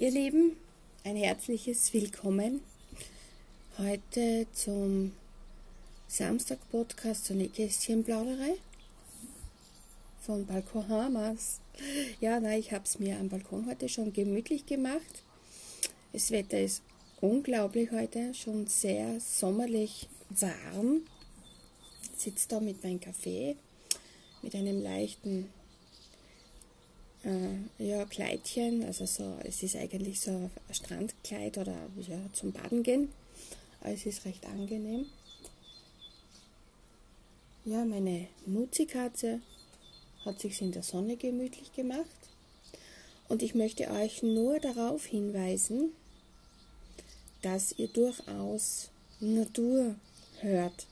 Ihr Lieben, ein herzliches Willkommen heute zum Samstag-Podcast zur Nähkästchenplauderei von Balkon Hamas. Ja, nein, ich habe es mir am Balkon heute schon gemütlich gemacht. Das Wetter ist unglaublich heute, schon sehr sommerlich warm. Ich sitze da mit meinem Kaffee, mit einem leichten äh, ja, Kleidchen, also so, es ist eigentlich so ein Strandkleid oder ja, zum Baden gehen. Es ist recht angenehm. Ja, meine Nutzi-Katze hat sich in der Sonne gemütlich gemacht. Und ich möchte euch nur darauf hinweisen, dass ihr durchaus Natur hört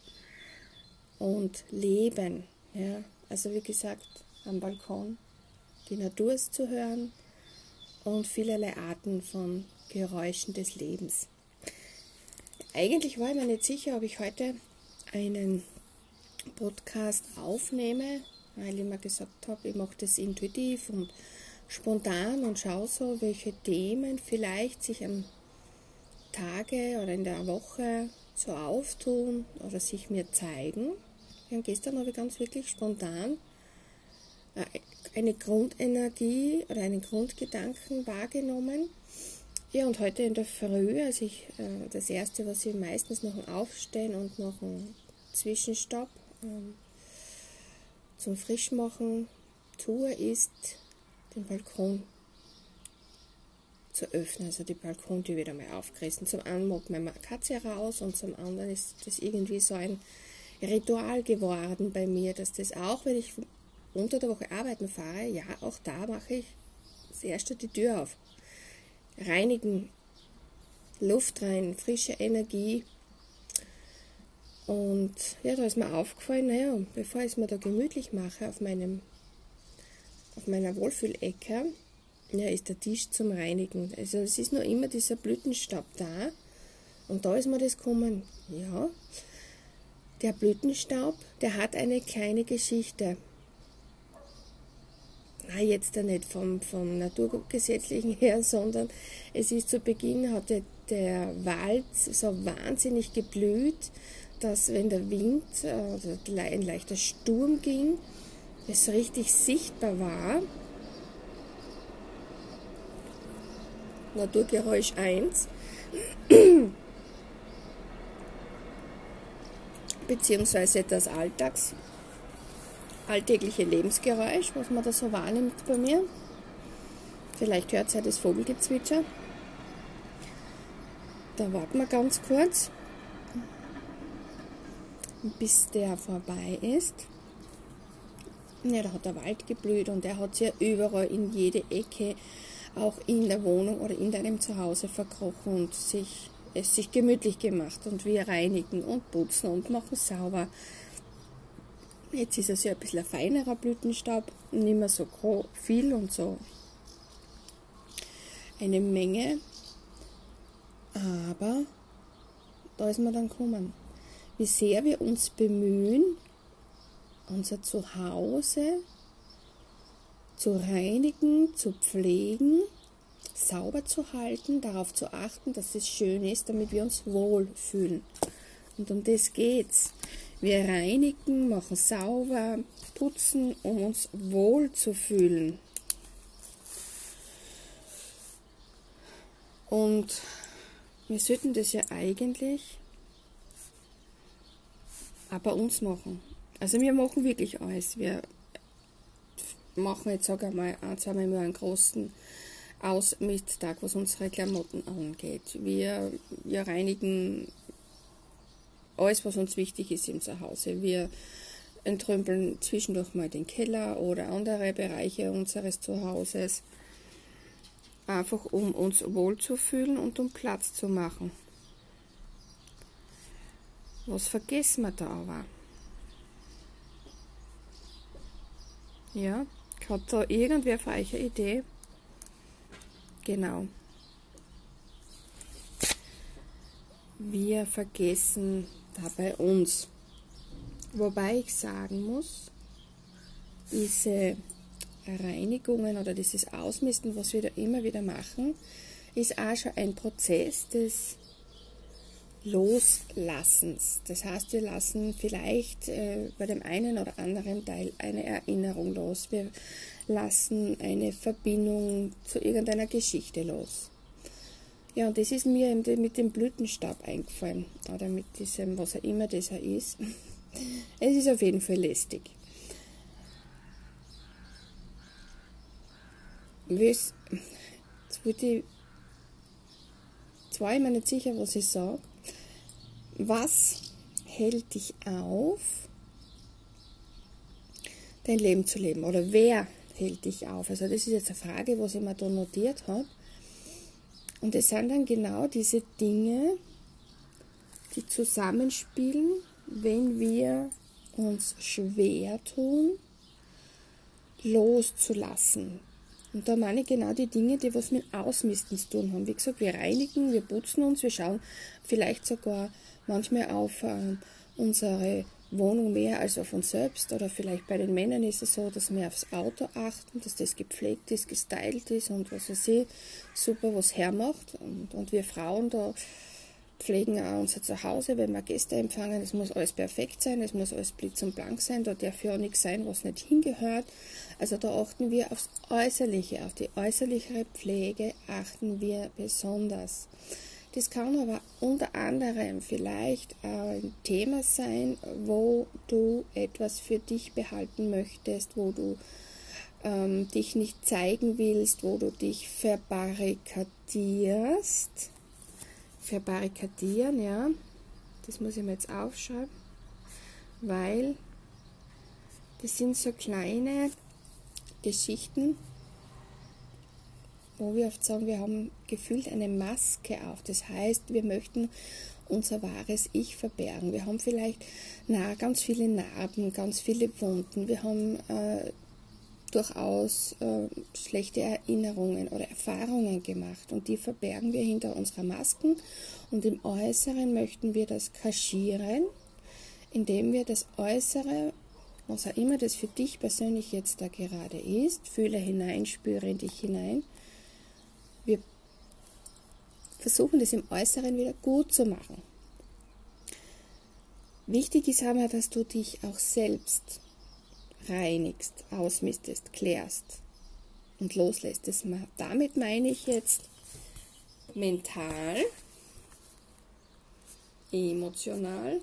und Leben. Ja, also wie gesagt, am Balkon die Natur ist zu hören und vielerlei Arten von Geräuschen des Lebens. Eigentlich war ich mir nicht sicher, ob ich heute einen Podcast aufnehme, weil ich mir gesagt habe, ich mache das intuitiv und spontan und schaue so, welche Themen vielleicht sich am Tage oder in der Woche so auftun oder sich mir zeigen. Ja, gestern habe ich ganz wirklich spontan äh, eine Grundenergie oder einen Grundgedanken wahrgenommen. Ja, und heute in der Früh, als ich äh, das erste, was ich meistens noch ein Aufstehen und noch ein Zwischenstopp ähm, zum Frischmachen tue, ist den Balkon zu öffnen, also die Balkontür wieder mal aufgerissen. Zum einen mag meine Katze raus und zum anderen ist das irgendwie so ein Ritual geworden bei mir, dass das auch, wenn ich unter der Woche arbeiten fahre, ja, auch da mache ich das erste die Tür auf. Reinigen, Luft rein, frische Energie. Und ja, da ist mir aufgefallen, naja, bevor ich es mir da gemütlich mache auf meinem auf meiner Wohlfühlecke, ja, ist der Tisch zum Reinigen. Also es ist nur immer dieser Blütenstaub da. Und da ist mir das gekommen, ja, der Blütenstaub, der hat eine kleine Geschichte na, jetzt nicht vom, vom Naturgesetzlichen her, sondern es ist zu Beginn hatte der Wald so wahnsinnig geblüht, dass wenn der Wind oder ein leichter Sturm ging, es richtig sichtbar war. Naturgeräusch 1. beziehungsweise das Alltags alltägliche Lebensgeräusch, was man da so wahrnimmt bei mir. Vielleicht hört ihr das Vogelgezwitscher. Da warten wir ganz kurz, bis der vorbei ist. Ja, da hat der Wald geblüht und er hat sich ja überall in jede Ecke, auch in der Wohnung oder in deinem Zuhause verkrochen und sich, es sich gemütlich gemacht. Und wir reinigen und putzen und machen sauber. Jetzt ist es ja ein bisschen ein feinerer Blütenstaub, nicht mehr so viel und so eine Menge. Aber da ist man dann gekommen. Wie sehr wir uns bemühen, unser Zuhause zu reinigen, zu pflegen, sauber zu halten, darauf zu achten, dass es schön ist, damit wir uns wohlfühlen. Und um das geht's. Wir reinigen, machen sauber, putzen, um uns wohl zu fühlen. Und wir sollten das ja eigentlich auch bei uns machen. Also wir machen wirklich alles. Wir machen jetzt, sage ich mal, ein, zweimal im Jahr einen großen Ausmisttag, was unsere Klamotten angeht. Wir, wir reinigen alles, was uns wichtig ist im Zuhause. Wir entrümpeln zwischendurch mal den Keller oder andere Bereiche unseres Zuhauses, einfach um uns wohlzufühlen und um Platz zu machen. Was vergessen wir da aber? Ja, hat da irgendwer für euch eine Idee? Genau. Wir vergessen bei uns. Wobei ich sagen muss, diese Reinigungen oder dieses Ausmisten, was wir da immer wieder machen, ist auch schon ein Prozess des Loslassens. Das heißt, wir lassen vielleicht äh, bei dem einen oder anderen Teil eine Erinnerung los. Wir lassen eine Verbindung zu irgendeiner Geschichte los. Ja, und das ist mir mit dem Blütenstab eingefallen. Oder mit diesem, was auch immer das ist. Es ist auf jeden Fall lästig. Jetzt wollte ich, immer nicht sicher, was ich sage. Was hält dich auf, dein Leben zu leben? Oder wer hält dich auf? Also das ist jetzt eine Frage, was ich mir da notiert habe. Und es sind dann genau diese Dinge, die zusammenspielen, wenn wir uns schwer tun, loszulassen. Und da meine ich genau die Dinge, die was mit Ausmisten zu tun haben. Wie gesagt, wir reinigen, wir putzen uns, wir schauen vielleicht sogar manchmal auf äh, unsere Wohnung mehr als auf uns selbst. Oder vielleicht bei den Männern ist es so, dass wir aufs Auto achten, dass das gepflegt ist, gestylt ist und was weiß ich, super was hermacht. Und, und wir Frauen da pflegen auch unser Zuhause, wenn wir Gäste empfangen. Es muss alles perfekt sein, es muss alles blitz und blank sein, da darf ja auch nichts sein, was nicht hingehört. Also da achten wir aufs Äußerliche, auf die äußerliche Pflege achten wir besonders. Das kann aber unter anderem vielleicht ein Thema sein, wo du etwas für dich behalten möchtest, wo du ähm, dich nicht zeigen willst, wo du dich verbarrikadierst verbarrikadieren, ja. Das muss ich mir jetzt aufschreiben, weil das sind so kleine Geschichten, wo wir oft sagen, wir haben gefühlt eine Maske auf. Das heißt, wir möchten unser wahres Ich verbergen. Wir haben vielleicht na, ganz viele Narben, ganz viele Wunden. Wir haben äh, durchaus äh, schlechte Erinnerungen oder Erfahrungen gemacht und die verbergen wir hinter unserer Masken und im Äußeren möchten wir das kaschieren, indem wir das Äußere, was auch immer das für dich persönlich jetzt da gerade ist, fühle hinein, spüre in dich hinein, wir versuchen das im Äußeren wieder gut zu machen. Wichtig ist aber, dass du dich auch selbst reinigst, ausmistest, klärst und loslässt. Das, damit meine ich jetzt mental, emotional.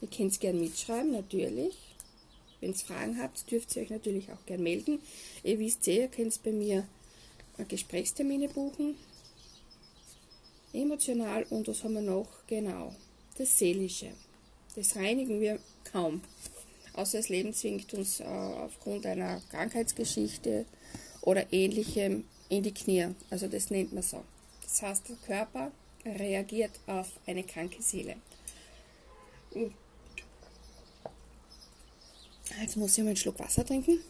Ihr könnt es gerne mitschreiben, natürlich. Wenn ihr Fragen habt, dürft ihr euch natürlich auch gerne melden. Ihr wisst eh, ihr könnt bei mir Gesprächstermine buchen. Emotional und was haben wir noch? Genau, das Seelische. Das reinigen wir kaum außer das Leben zwingt uns äh, aufgrund einer Krankheitsgeschichte oder ähnlichem in die Knie. Also das nennt man so. Das heißt, der Körper reagiert auf eine kranke Seele. Jetzt muss ich mal einen Schluck Wasser trinken.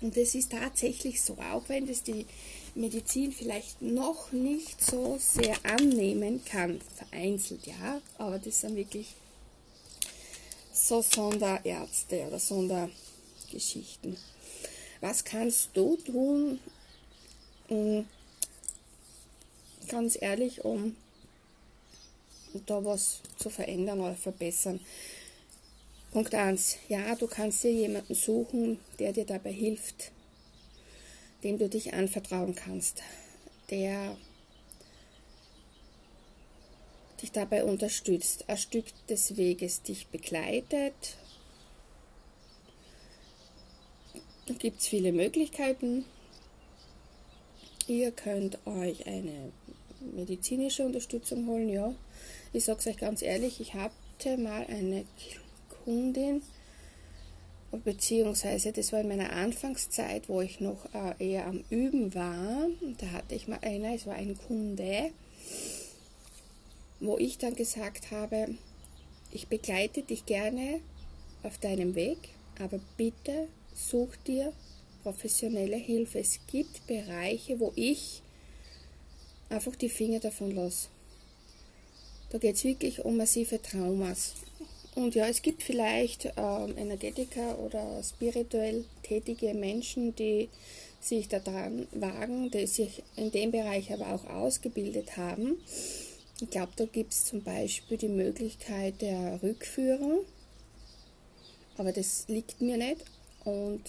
Und das ist tatsächlich so, auch wenn das die Medizin vielleicht noch nicht so sehr annehmen kann, vereinzelt, ja, aber das sind wirklich so Sonderärzte oder Sondergeschichten. Was kannst du tun, ganz ehrlich, um da was zu verändern oder verbessern? Punkt 1. Ja, du kannst dir jemanden suchen, der dir dabei hilft, dem du dich anvertrauen kannst, der dich dabei unterstützt, ein Stück des Weges dich begleitet. Da gibt es viele Möglichkeiten. Ihr könnt euch eine medizinische Unterstützung holen, ja. Ich sage es euch ganz ehrlich, ich hatte mal eine Kundin, beziehungsweise das war in meiner Anfangszeit, wo ich noch äh, eher am Üben war. Da hatte ich mal einer, es war ein Kunde, wo ich dann gesagt habe, ich begleite dich gerne auf deinem Weg, aber bitte such dir professionelle Hilfe. Es gibt Bereiche, wo ich einfach die Finger davon lasse. Da geht es wirklich um massive Traumas. Und ja, es gibt vielleicht ähm, Energetiker oder spirituell tätige Menschen, die sich daran wagen, die sich in dem Bereich aber auch ausgebildet haben. Ich glaube, da gibt es zum Beispiel die Möglichkeit der Rückführung, aber das liegt mir nicht. Und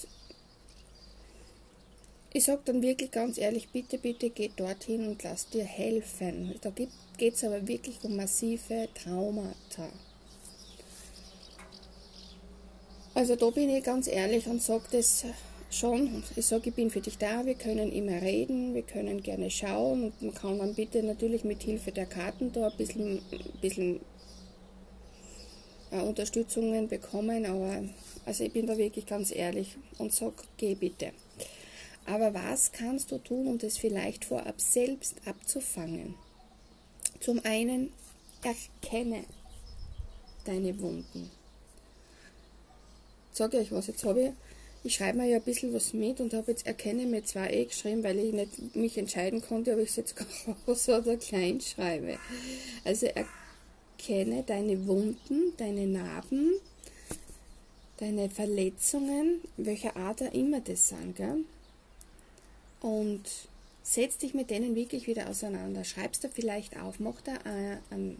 ich sage dann wirklich ganz ehrlich, bitte, bitte geh dorthin und lass dir helfen. Da geht es aber wirklich um massive Traumata. Also da bin ich ganz ehrlich und sage das schon. Ich sage, ich bin für dich da, wir können immer reden, wir können gerne schauen und man kann dann bitte natürlich mit Hilfe der Karten da ein bisschen, ein bisschen äh, Unterstützungen bekommen, aber also ich bin da wirklich ganz ehrlich und sage, geh bitte. Aber was kannst du tun, um das vielleicht vorab selbst abzufangen? Zum einen, erkenne deine Wunden. Sage euch was, jetzt habe ich, ich schreibe mir ja ein bisschen was mit und habe jetzt erkenne mir zwei E geschrieben, weil ich nicht mich entscheiden konnte, ob ich es jetzt groß oder klein schreibe. Also erkenne deine Wunden, deine Narben, deine Verletzungen, welcher Art auch immer das sind, gell? und setz dich mit denen wirklich wieder auseinander. Schreibst du vielleicht auf, mach da ein, ein,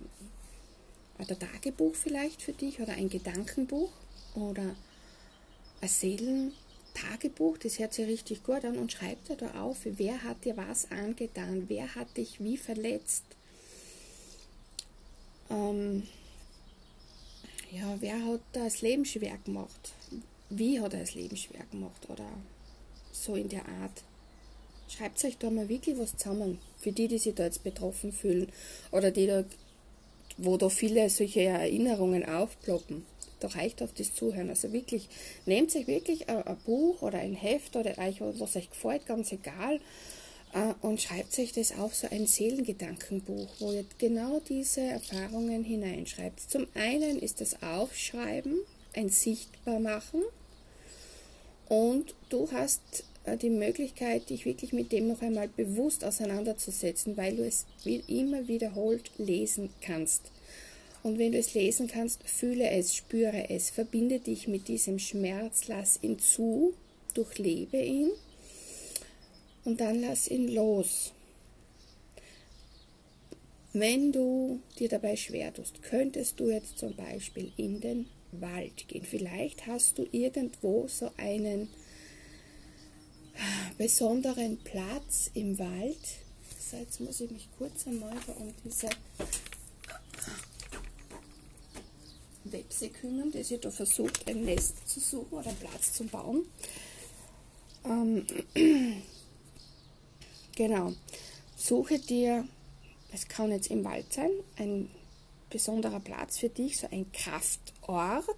ein Tagebuch vielleicht für dich oder ein Gedankenbuch oder ein Seelentagebuch, das hört sich richtig gut an und schreib dir da auf, wer hat dir was angetan, wer hat dich wie verletzt. Ähm, ja, wer hat das Leben schwer gemacht? Wie hat er das Leben schwer gemacht? Oder so in der Art. Schreibt euch da mal wirklich was zusammen, für die, die sich da jetzt betroffen fühlen oder die da, wo da viele solche Erinnerungen aufploppen. Da reicht auf das Zuhören. Also wirklich, nehmt euch wirklich ein, ein Buch oder ein Heft oder euch, was euch gefällt, ganz egal, äh, und schreibt euch das auf, so ein Seelengedankenbuch, wo ihr genau diese Erfahrungen hineinschreibt. Zum einen ist das Aufschreiben, ein Sichtbarmachen und du hast äh, die Möglichkeit, dich wirklich mit dem noch einmal bewusst auseinanderzusetzen, weil du es immer wiederholt lesen kannst. Und wenn du es lesen kannst, fühle es, spüre es, verbinde dich mit diesem Schmerz, lass ihn zu, durchlebe ihn und dann lass ihn los. Wenn du dir dabei schwer tust, könntest du jetzt zum Beispiel in den Wald gehen. Vielleicht hast du irgendwo so einen besonderen Platz im Wald. So, jetzt muss ich mich kurz einmal um diese Webse kümmern, die sich da versucht, ein Nest zu suchen oder Platz zu bauen. Ähm, genau. Suche dir, es kann jetzt im Wald sein, ein besonderer Platz für dich, so ein Kraftort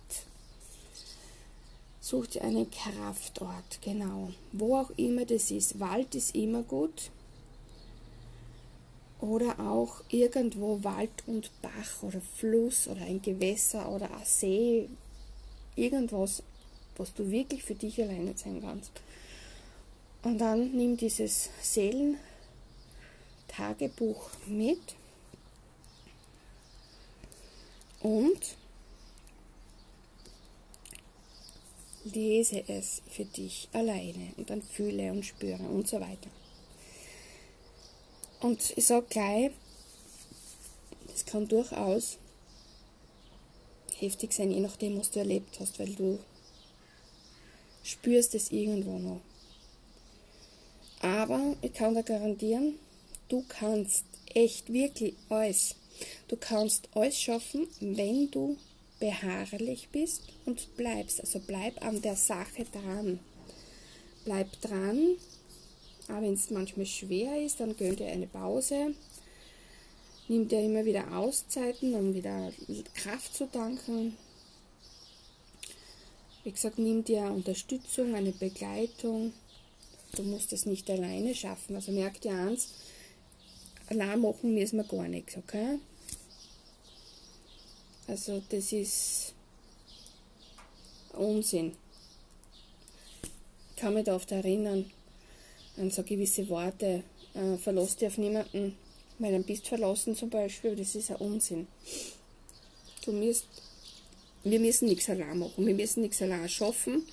Such dir einen Kraftort, genau. Wo auch immer das ist. Wald ist immer gut. Oder auch irgendwo Wald und Bach oder Fluss oder ein Gewässer oder ein See. Irgendwas, was du wirklich für dich alleine sein kannst. Und dann nimm dieses Seelentagebuch mit und lese es für dich alleine und dann fühle und spüre und so weiter. Und ich sage gleich, das kann durchaus heftig sein, je nachdem, was du erlebt hast, weil du spürst es irgendwo noch. Aber ich kann dir garantieren, du kannst echt wirklich alles. Du kannst alles schaffen, wenn du beharrlich bist und bleibst. Also bleib an der Sache dran. Bleib dran. Aber wenn es manchmal schwer ist, dann gönn dir eine Pause. Nimm dir immer wieder Auszeiten, um wieder Kraft zu tanken. Wie gesagt, nimm dir Unterstützung, eine Begleitung. Du musst es nicht alleine schaffen. Also merk dir eins, allein machen müssen wir gar nichts, okay? Also das ist Unsinn. Ich kann mich da oft erinnern an so gewisse Worte. Äh, verlass dich auf niemanden, weil dann bist verlassen zum Beispiel, das ist ein Unsinn. Du musst, wir müssen nichts allein machen, wir müssen nichts allein schaffen.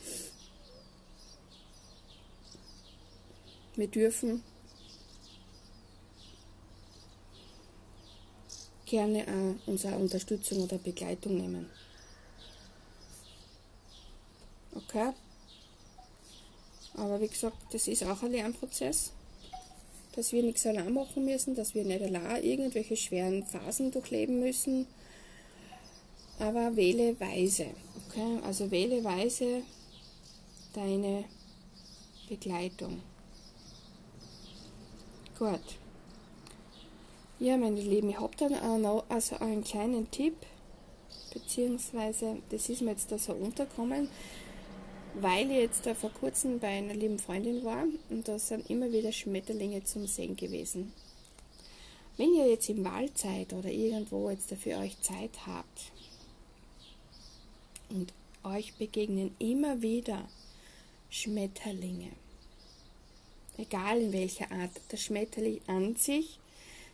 Wir dürfen gerne auch unsere Unterstützung oder Begleitung nehmen. Okay? Aber wie gesagt, das ist auch ein Lernprozess, dass wir nichts allein machen müssen, dass wir nicht allein irgendwelche schweren Phasen durchleben müssen. Aber wähle weise. Okay? Also wähle weise deine Begleitung. Gut. Ja, meine Lieben, ich habe dann auch noch also einen kleinen Tipp, beziehungsweise das ist mir jetzt da so unterkommen, weil ich jetzt da vor kurzem bei einer lieben Freundin war und da sind immer wieder Schmetterlinge zum Sehen gewesen. Wenn ihr jetzt im Wald seid oder irgendwo jetzt für euch Zeit habt und euch begegnen immer wieder Schmetterlinge, egal in welcher Art, der Schmetterling an sich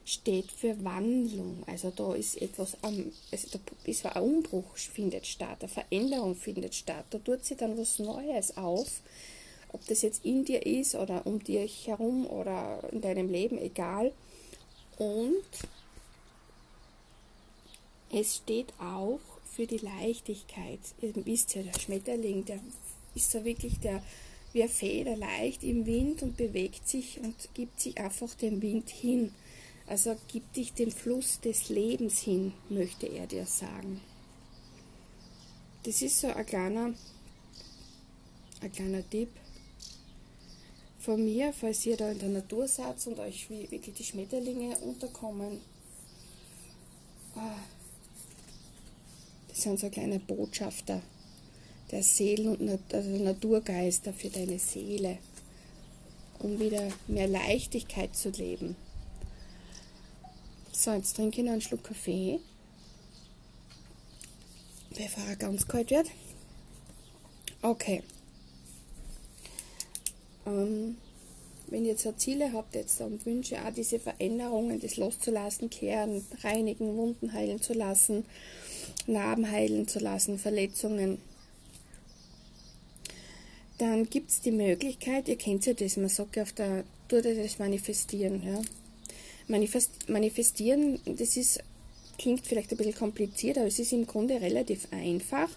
steht für Wandlung. Also da ist etwas am, also da ist ein Umbruch findet statt, eine Veränderung findet statt. Da tut sich dann was Neues auf. Ob das jetzt in dir ist oder um dich herum oder in deinem Leben, egal. Und es steht auch für die Leichtigkeit. Ihr wisst ja, der Schmetterling, der ist so wirklich der, wie ein Feder leicht im Wind und bewegt sich und gibt sich einfach dem Wind hin. Also gib dich dem Fluss des Lebens hin, möchte er dir sagen. Das ist so ein kleiner, ein kleiner Tipp von mir, falls ihr da in der Natur seid und euch wie wirklich die Schmetterlinge unterkommen. Ah, das sind so kleine Botschafter der Seelen- und also Naturgeister für deine Seele, um wieder mehr Leichtigkeit zu leben. So, jetzt trinke ich noch einen Schluck Kaffee, bevor er ganz kalt wird. Okay. Ähm, wenn ihr jetzt Ziele habt jetzt und Wünsche, auch diese Veränderungen, das loszulassen, kehren, reinigen, Wunden heilen zu lassen, Narben heilen zu lassen, Verletzungen, dann gibt es die Möglichkeit, ihr kennt ja das, man sagt ja auf der, tut das manifestieren, ja. Manifestieren, das ist, klingt vielleicht ein bisschen kompliziert, aber es ist im Grunde relativ einfach.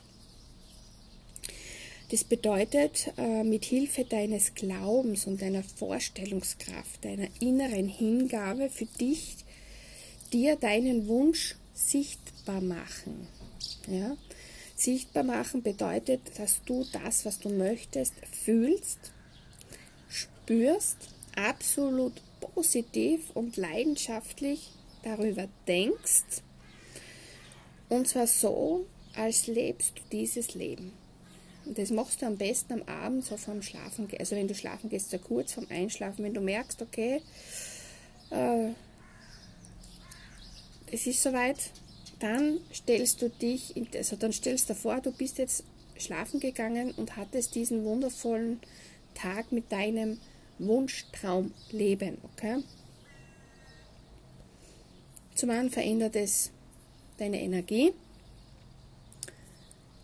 Das bedeutet, äh, mit Hilfe deines Glaubens und deiner Vorstellungskraft, deiner inneren Hingabe für dich, dir deinen Wunsch sichtbar machen. Ja? Sichtbar machen bedeutet, dass du das, was du möchtest, fühlst, spürst, absolut positiv und leidenschaftlich darüber denkst. Und zwar so, als lebst du dieses Leben. Und das machst du am besten am Abend, so vorm Schlafen. Also wenn du schlafen gehst, so kurz vorm Einschlafen, wenn du merkst, okay, äh, es ist soweit, dann stellst du dich, in, also dann stellst du vor, du bist jetzt schlafen gegangen und hattest diesen wundervollen Tag mit deinem Wunschtraum leben, okay? Zum einen verändert es deine Energie,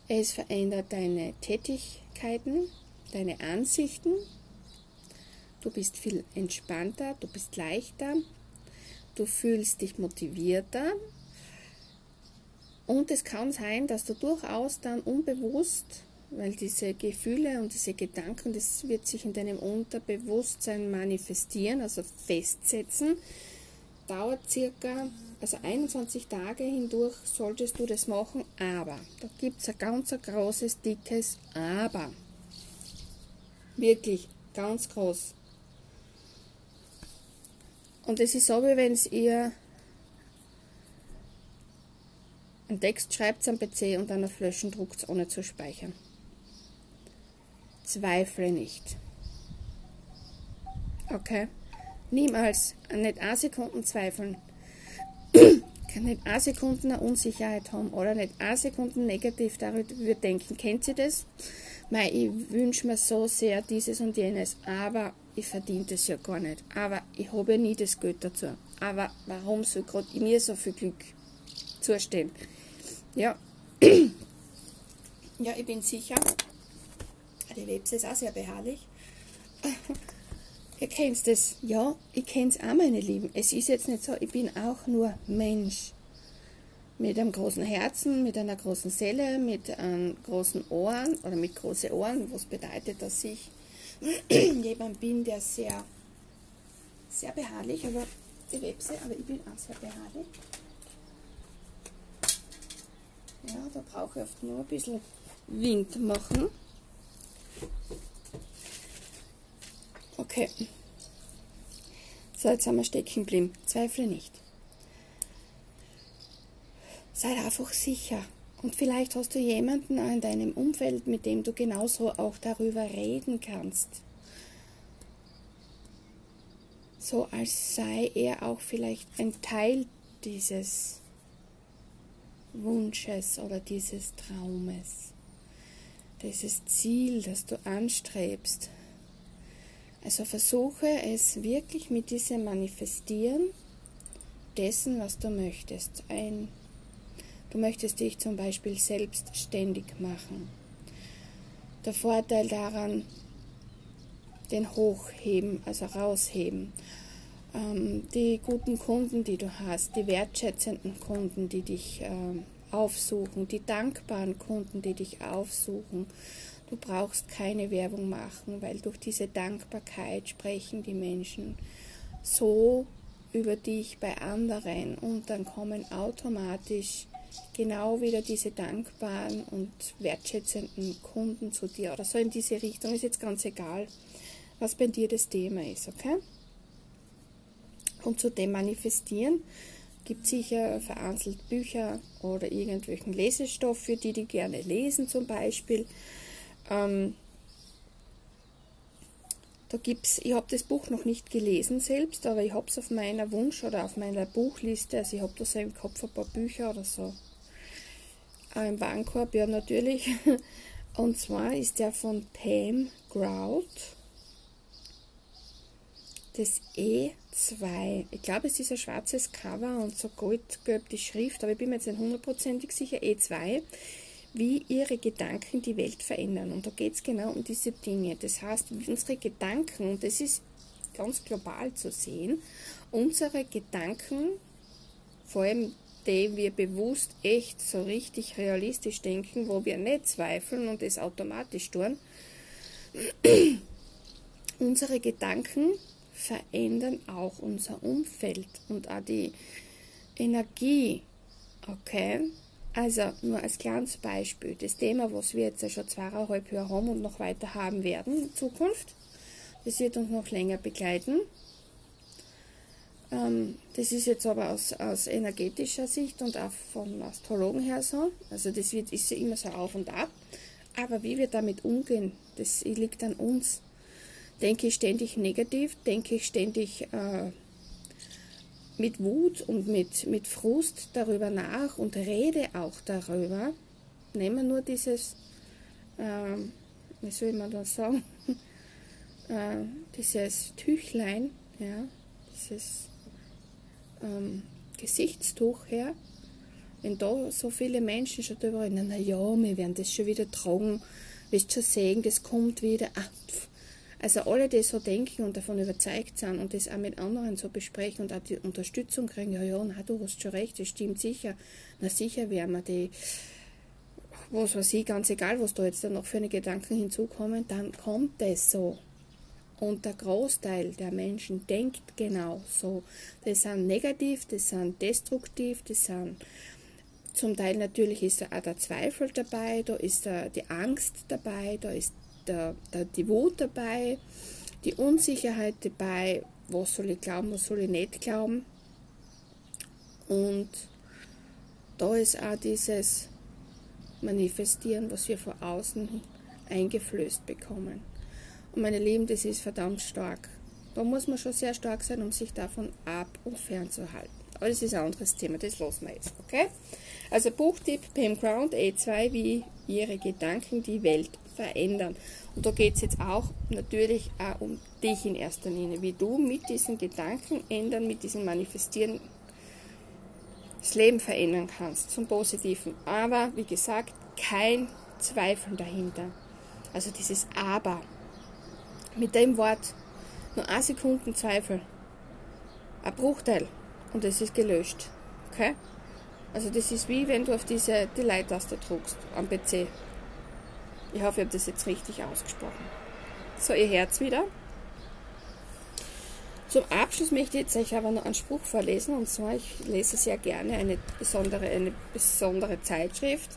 es verändert deine Tätigkeiten, deine Ansichten, du bist viel entspannter, du bist leichter, du fühlst dich motivierter. Und es kann sein, dass du durchaus dann unbewusst weil diese Gefühle und diese Gedanken, das wird sich in deinem Unterbewusstsein manifestieren, also festsetzen. Dauert circa, also 21 Tage hindurch solltest du das machen, aber, da gibt es ein ganz ein großes, dickes Aber. Wirklich, ganz groß. Und es ist so, wie wenn ihr einen Text schreibt am PC und dann auf Löschen druckt, ohne zu speichern. Zweifle nicht. Okay? Niemals, nicht eine Sekunde zweifeln. Kann nicht eine Sekunde eine Unsicherheit haben oder nicht eine Sekunde negativ darüber denken. Kennt ihr das? Mei, ich wünsche mir so sehr dieses und jenes, aber ich verdiene das ja gar nicht. Aber ich habe ja nie das Geld dazu. Aber warum soll gerade mir so viel Glück zustehen? Ja. ja, ich bin sicher, die Webse ist auch sehr beharrlich. Ihr kennt das, ja, ich kenne es auch, meine Lieben. Es ist jetzt nicht so, ich bin auch nur Mensch. Mit einem großen Herzen, mit einer großen Seele, mit einem großen Ohren oder mit großen Ohren, was bedeutet, dass ich jemand bin, der sehr, sehr beharrlich, aber die Webse, aber ich bin auch sehr beharrlich. Ja, da brauche ich oft nur ein bisschen Wind machen. Okay. So, jetzt haben wir stecken geblieben. Zweifle nicht. Sei einfach sicher. Und vielleicht hast du jemanden in deinem Umfeld, mit dem du genauso auch darüber reden kannst. So als sei er auch vielleicht ein Teil dieses Wunsches oder dieses Traumes, dieses Ziel, das du anstrebst. Also versuche es wirklich mit diesem Manifestieren dessen, was du möchtest. Ein, du möchtest dich zum Beispiel selbstständig machen. Der Vorteil daran, den hochheben, also rausheben. Ähm, die guten Kunden, die du hast, die wertschätzenden Kunden, die dich ähm, aufsuchen, die dankbaren Kunden, die dich aufsuchen Du brauchst keine Werbung machen, weil durch diese Dankbarkeit sprechen die Menschen so über dich bei anderen und dann kommen automatisch genau wieder diese dankbaren und wertschätzenden Kunden zu dir oder so in diese Richtung. Ist jetzt ganz egal, was bei dir das Thema ist, okay? Und zu dem Manifestieren gibt sicher vereinzelt Bücher oder irgendwelchen Lesestoff für die, die gerne lesen zum Beispiel. Ähm, da gibt's, ich habe das Buch noch nicht gelesen selbst, aber ich habe es auf meiner Wunsch- oder auf meiner Buchliste, also ich habe da so im Kopf ein paar Bücher oder so. Auch im Warenkorb, ja natürlich. Und zwar ist der von Pam Grout. Das E2. Ich glaube, es ist ein schwarzes Cover und so goldgelb die Schrift, aber ich bin mir jetzt nicht hundertprozentig sicher. E2 wie ihre Gedanken die Welt verändern. Und da geht es genau um diese Dinge. Das heißt, unsere Gedanken, und das ist ganz global zu sehen, unsere Gedanken, vor allem die wir bewusst echt so richtig realistisch denken, wo wir nicht zweifeln und es automatisch tun, unsere Gedanken verändern auch unser Umfeld und auch die Energie. Okay? Also nur als kleines Beispiel, das Thema, was wir jetzt ja schon zweieinhalb Jahre haben und noch weiter haben werden in Zukunft, das wird uns noch länger begleiten. Ähm, das ist jetzt aber aus, aus energetischer Sicht und auch von Astrologen her so. Also das wird, ist ja immer so auf und ab. Aber wie wir damit umgehen, das liegt an uns. Denke ich ständig negativ, denke ich ständig äh, mit Wut und mit, mit Frust darüber nach und rede auch darüber. Nehmen wir nur dieses, äh, wie soll man das sagen, äh, dieses Tüchlein, ja, dieses ähm, Gesichtstuch her. Wenn da so viele Menschen schon darüber reden, na ja, wir werden das schon wieder tragen, wirst schon sehen, das kommt wieder. Ach, pff, also alle, die so denken und davon überzeugt sind und das auch mit anderen so besprechen und auch die Unterstützung kriegen, ja, ja, na, du hast schon recht, das stimmt sicher. Na sicher werden wir die, was weiß ich, ganz egal, was da jetzt noch für eine Gedanken hinzukommen, dann kommt es so. Und der Großteil der Menschen denkt genau so. Das sind negativ, das sind destruktiv, das sind zum Teil natürlich ist da auch der Zweifel dabei, da ist da die Angst dabei, da ist der, der, die Wut dabei, die Unsicherheit dabei, was soll ich glauben, was soll ich nicht glauben. Und da ist auch dieses Manifestieren, was wir von außen eingeflößt bekommen. Und meine Lieben, das ist verdammt stark. Da muss man schon sehr stark sein, um sich davon ab und fernzuhalten. Aber das ist ein anderes Thema, das lassen wir jetzt, okay? Also Buchtipp Pam Ground E2, wie ihre Gedanken die Welt verändern. Und da geht es jetzt auch natürlich auch um dich in erster Linie, wie du mit diesen Gedanken ändern, mit diesem Manifestieren das Leben verändern kannst zum Positiven. Aber wie gesagt, kein Zweifel dahinter. Also dieses Aber. Mit dem Wort Nur ein Sekunden Zweifel. Ein Bruchteil. Und es ist gelöscht. Okay? Also das ist wie wenn du auf diese die Leitaste druckst am PC. Ich hoffe, ich habe das jetzt richtig ausgesprochen. So, ihr Herz wieder. Zum Abschluss möchte ich jetzt euch aber noch einen Spruch vorlesen. Und zwar, ich lese sehr gerne eine besondere, eine besondere Zeitschrift,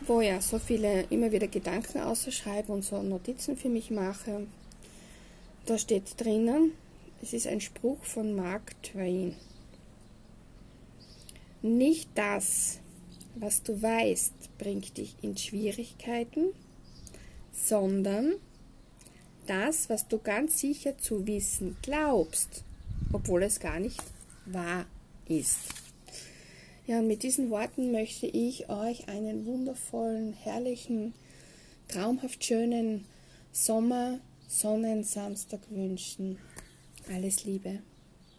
wo ja so viele immer wieder Gedanken ausschreibe und so Notizen für mich mache. Da steht drinnen, es ist ein Spruch von Mark Twain. Nicht das, was du weißt, bringt dich in Schwierigkeiten, sondern das, was du ganz sicher zu wissen glaubst, obwohl es gar nicht wahr ist. Ja, und mit diesen Worten möchte ich euch einen wundervollen, herrlichen, traumhaft schönen Sommer, Sonnensamstag wünschen. Alles Liebe.